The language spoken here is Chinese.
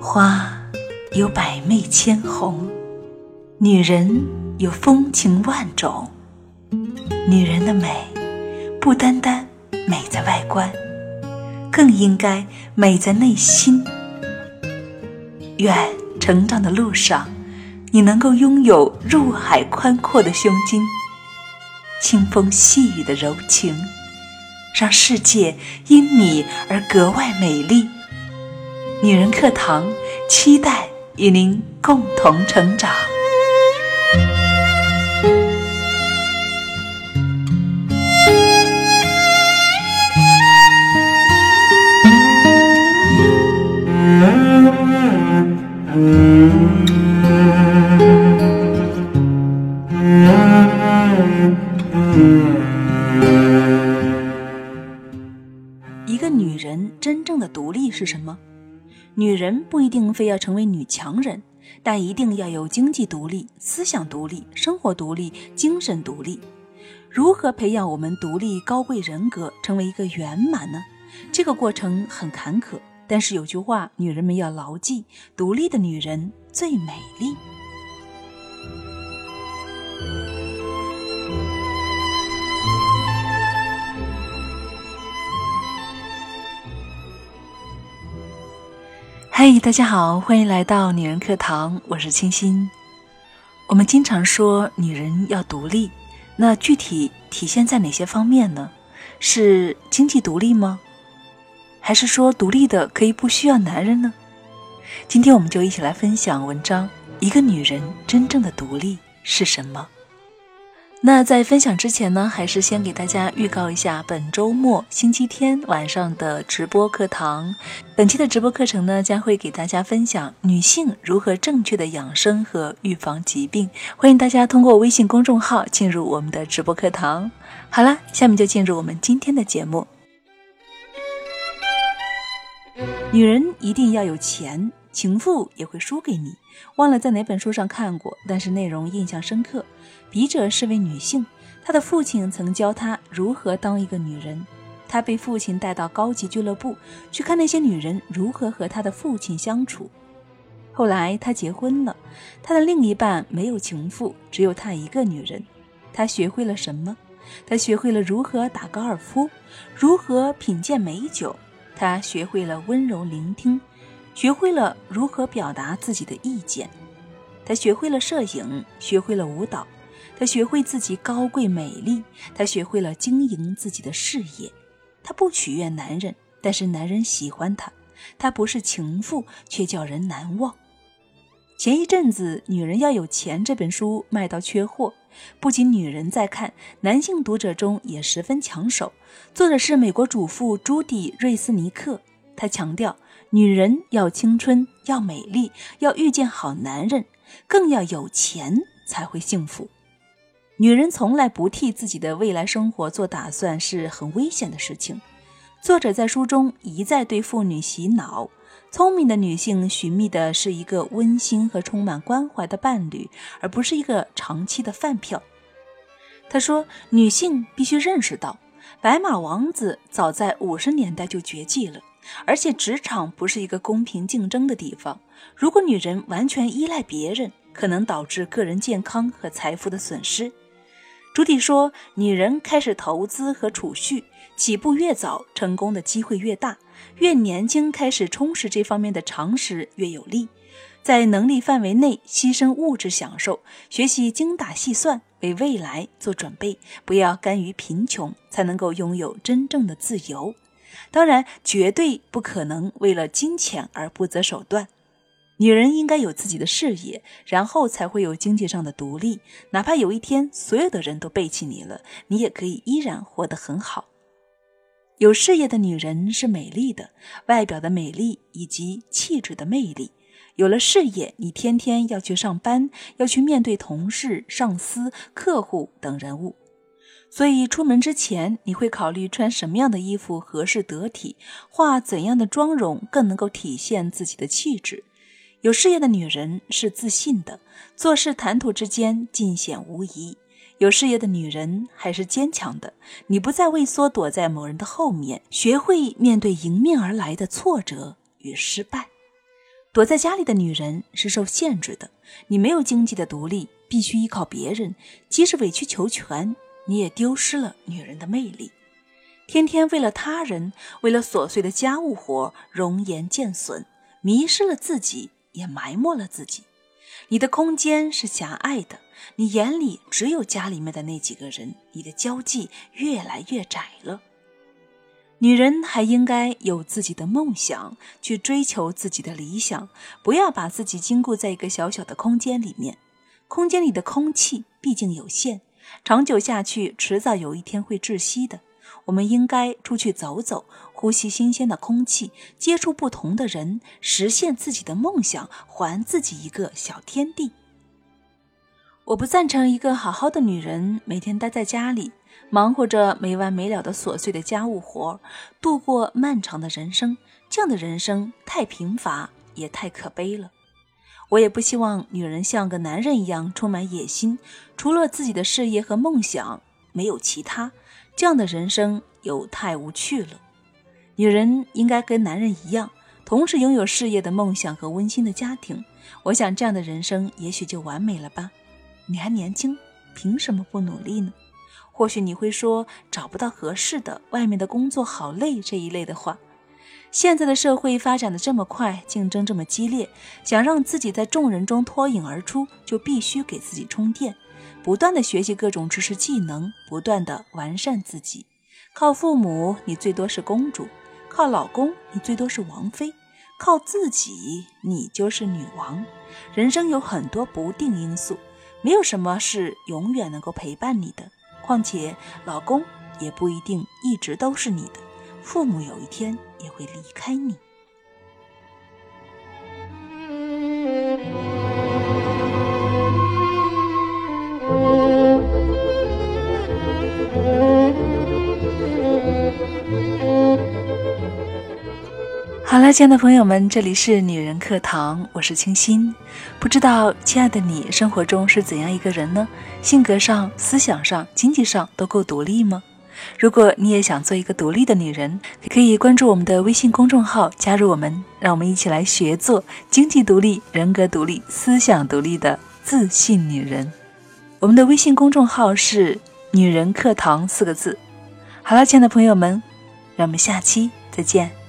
花有百媚千红，女人有风情万种。女人的美，不单单美在外观，更应该美在内心。愿成长的路上，你能够拥有入海宽阔的胸襟，清风细雨的柔情，让世界因你而格外美丽。女人课堂，期待与您共同成长。人真正的独立是什么？女人不一定非要成为女强人，但一定要有经济独立、思想独立、生活独立、精神独立。如何培养我们独立高贵人格，成为一个圆满呢？这个过程很坎坷，但是有句话，女人们要牢记：独立的女人最美丽。嗨，大家好，欢迎来到女人课堂，我是清新。我们经常说女人要独立，那具体体现在哪些方面呢？是经济独立吗？还是说独立的可以不需要男人呢？今天我们就一起来分享文章：一个女人真正的独立是什么？那在分享之前呢，还是先给大家预告一下本周末星期天晚上的直播课堂。本期的直播课程呢，将会给大家分享女性如何正确的养生和预防疾病。欢迎大家通过微信公众号进入我们的直播课堂。好了，下面就进入我们今天的节目。女人一定要有钱，情妇也会输给你。忘了在哪本书上看过，但是内容印象深刻。笔者是位女性，她的父亲曾教她如何当一个女人。她被父亲带到高级俱乐部去看那些女人如何和她的父亲相处。后来她结婚了，她的另一半没有情妇，只有她一个女人。她学会了什么？她学会了如何打高尔夫，如何品鉴美酒。她学会了温柔聆听，学会了如何表达自己的意见。她学会了摄影，学会了舞蹈。她学会自己高贵美丽，她学会了经营自己的事业。她不取悦男人，但是男人喜欢她。她不是情妇，却叫人难忘。前一阵子，《女人要有钱》这本书卖到缺货，不仅女人在看，男性读者中也十分抢手。作者是美国主妇朱迪·瑞斯尼克，她强调：女人要青春，要美丽，要遇见好男人，更要有钱才会幸福。女人从来不替自己的未来生活做打算，是很危险的事情。作者在书中一再对妇女洗脑：聪明的女性寻觅的是一个温馨和充满关怀的伴侣，而不是一个长期的饭票。他说，女性必须认识到，白马王子早在五十年代就绝迹了，而且职场不是一个公平竞争的地方。如果女人完全依赖别人，可能导致个人健康和财富的损失。朱迪说：“女人开始投资和储蓄，起步越早，成功的机会越大。越年轻开始充实这方面的常识，越有利。在能力范围内牺牲物质享受，学习精打细算，为未来做准备。不要甘于贫穷，才能够拥有真正的自由。当然，绝对不可能为了金钱而不择手段。”女人应该有自己的事业，然后才会有经济上的独立。哪怕有一天所有的人都背弃你了，你也可以依然活得很好。有事业的女人是美丽的，外表的美丽以及气质的魅力。有了事业，你天天要去上班，要去面对同事、上司、客户等人物，所以出门之前，你会考虑穿什么样的衣服合适得体，化怎样的妆容更能够体现自己的气质。有事业的女人是自信的，做事谈吐之间尽显无疑。有事业的女人还是坚强的，你不再畏缩躲在某人的后面，学会面对迎面而来的挫折与失败。躲在家里的女人是受限制的，你没有经济的独立，必须依靠别人。即使委曲求全，你也丢失了女人的魅力。天天为了他人，为了琐碎的家务活，容颜渐损，迷失了自己，也埋没了自己。你的空间是狭隘的，你眼里只有家里面的那几个人，你的交际越来越窄了。女人还应该有自己的梦想，去追求自己的理想，不要把自己禁锢在一个小小的空间里面。空间里的空气毕竟有限，长久下去，迟早有一天会窒息的。我们应该出去走走，呼吸新鲜的空气，接触不同的人，实现自己的梦想，还自己一个小天地。我不赞成一个好好的女人每天待在家里。忙活着没完没了的琐碎的家务活，度过漫长的人生。这样的人生太贫乏，也太可悲了。我也不希望女人像个男人一样充满野心，除了自己的事业和梦想，没有其他。这样的人生又太无趣了。女人应该跟男人一样，同时拥有事业的梦想和温馨的家庭。我想这样的人生也许就完美了吧。你还年轻，凭什么不努力呢？或许你会说找不到合适的，外面的工作好累这一类的话。现在的社会发展的这么快，竞争这么激烈，想让自己在众人中脱颖而出，就必须给自己充电，不断的学习各种知识技能，不断的完善自己。靠父母，你最多是公主；靠老公，你最多是王妃；靠自己，你就是女王。人生有很多不定因素，没有什么是永远能够陪伴你的。况且，老公也不一定一直都是你的，父母有一天也会离开你。好了，亲爱的朋友们，这里是女人课堂，我是清新。不知道，亲爱的你，生活中是怎样一个人呢？性格上、思想上、经济上都够独立吗？如果你也想做一个独立的女人，可以关注我们的微信公众号，加入我们，让我们一起来学做经济独立、人格独立、思想独立的自信女人。我们的微信公众号是“女人课堂”四个字。好了，亲爱的朋友们，让我们下期再见。